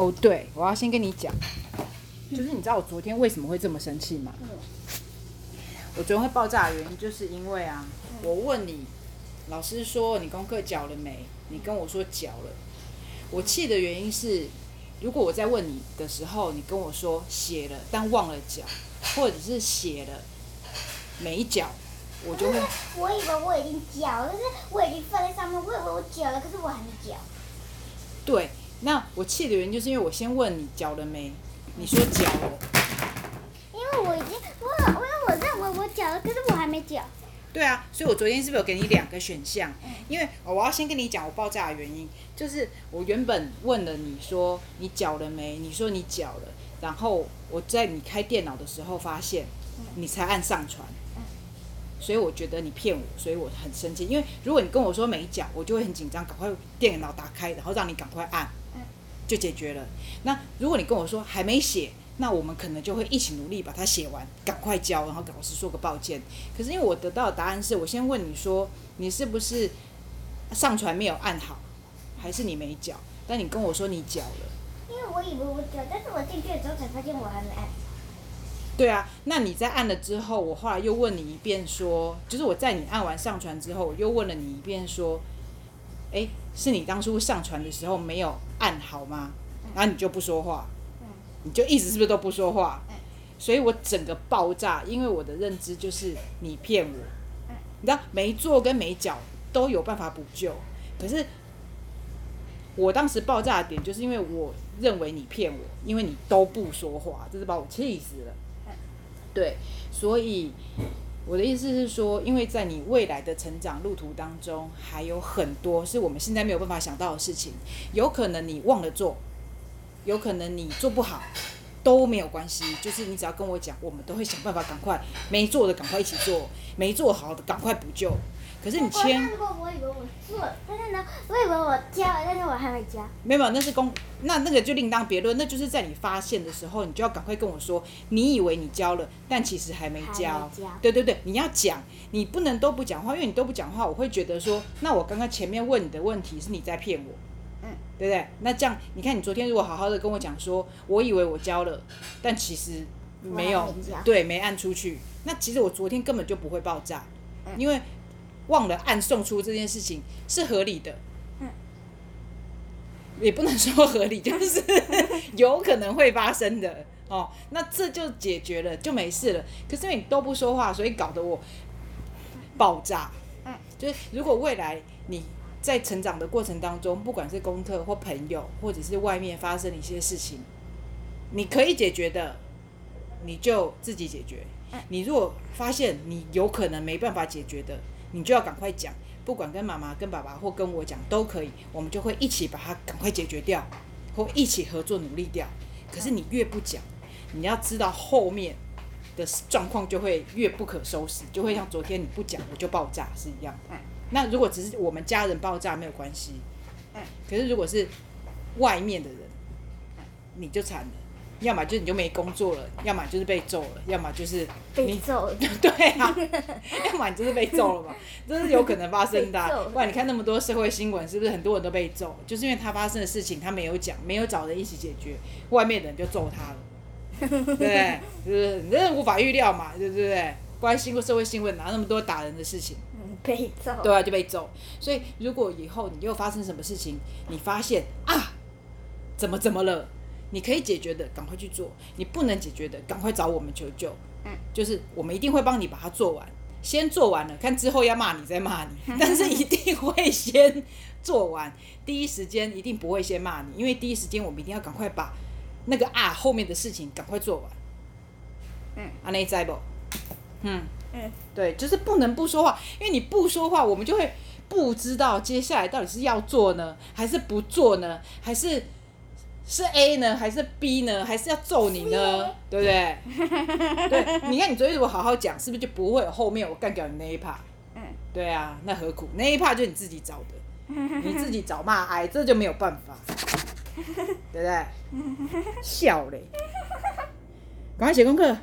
哦，对，我要先跟你讲，就是你知道我昨天为什么会这么生气吗？我昨天会爆炸的原因，就是因为啊，我问你，老师说你功课缴了没？你跟我说缴了。我气的原因是，如果我在问你的时候，你跟我说写了，但忘了缴，或者是写了没缴，我就会。我以为我已经缴了，可是我已经放在上面，我以为我缴了，可是我还没缴。对。那我气的原因就是因为我先问你缴了没，你说缴了。因为我已经我因为我认为我缴了，可是我还没缴。对啊，所以我昨天是不是有给你两个选项？因为我要先跟你讲我爆炸的原因，就是我原本问了你说你缴了没，你说你缴了，然后我在你开电脑的时候发现你才按上传，所以我觉得你骗我，所以我很生气。因为如果你跟我说没缴，我就会很紧张，赶快电脑打开，然后让你赶快按。就解决了。那如果你跟我说还没写，那我们可能就会一起努力把它写完，赶快交，然后给老师说个抱歉。可是因为我得到的答案是我先问你说你是不是上传没有按好，还是你没缴？但你跟我说你缴了。因为我以为我缴，但是我进去的时候才发现我还没按。对啊，那你在按了之后，我后来又问你一遍说，就是我在你按完上传之后，我又问了你一遍说。哎，是你当初上传的时候没有按好吗？然后你就不说话，你就一直是不是都不说话？所以我整个爆炸，因为我的认知就是你骗我。你知道没做跟没缴都有办法补救，可是我当时爆炸的点就是因为我认为你骗我，因为你都不说话，这是把我气死了。对，所以。我的意思是说，因为在你未来的成长路途当中，还有很多是我们现在没有办法想到的事情。有可能你忘了做，有可能你做不好，都没有关系。就是你只要跟我讲，我们都会想办法赶快没做的赶快一起做，没做好的赶快补救。可是你签，我以为我做了，但是呢，我以为我交了，但是我还没交。没有，那是公，那那个就另当别论。那就是在你发现的时候，你就要赶快跟我说，你以为你交了，但其实还没交。对对对，你要讲，你不能都不讲话，因为你都不讲话，我会觉得说，那我刚刚前面问你的问题是你在骗我，嗯，对不对？那这样，你看你昨天如果好好的跟我讲说，我以为我交了，但其实没有，对，没按出去。那其实我昨天根本就不会爆炸，因为。忘了按送出这件事情是合理的，嗯，也不能说合理，就是 有可能会发生的哦。那这就解决了，就没事了。可是你都不说话，所以搞得我爆炸。嗯，就是如果未来你在成长的过程当中，不管是功课或朋友，或者是外面发生一些事情，你可以解决的，你就自己解决。你如果发现你有可能没办法解决的，你就要赶快讲，不管跟妈妈、跟爸爸或跟我讲都可以，我们就会一起把它赶快解决掉，或一起合作努力掉。可是你越不讲，你要知道后面的状况就会越不可收拾，就会像昨天你不讲我就爆炸是一样。嗯。那如果只是我们家人爆炸没有关系。嗯。可是如果是外面的人，你就惨了。要么就是你就没工作了，要么就是被揍了，要么就是被揍了。对啊，要么你就是被揍了嘛，这是有可能发生的。不然你看那么多社会新闻，是不是很多人都被揍？就是因为他发生的事情他没有讲，没有找人一起解决，外面的人就揍他了，对不对？就是你这无法预料嘛，对不对？关心过社会新闻，哪那么多打人的事情？被揍。对啊，就被揍。所以如果以后你又发生什么事情，你发现啊，怎么怎么了？你可以解决的，赶快去做；你不能解决的，赶快找我们求救。嗯，就是我们一定会帮你把它做完。先做完了，看之后要骂你再骂你，但是一定会先做完。第一时间一定不会先骂你，因为第一时间我们一定要赶快把那个啊后面的事情赶快做完。嗯，阿内在不？嗯嗯，对，就是不能不说话，因为你不说话，我们就会不知道接下来到底是要做呢，还是不做呢，还是。是 A 呢，还是 B 呢，还是要揍你呢？对不对？对，你看你昨天如果好好讲，是不是就不会有后面我干掉你那一 part？嗯，对啊，那何苦那一 part 就你自己找的，你自己找骂挨，这就没有办法，对不对？笑嘞，赶快写功课。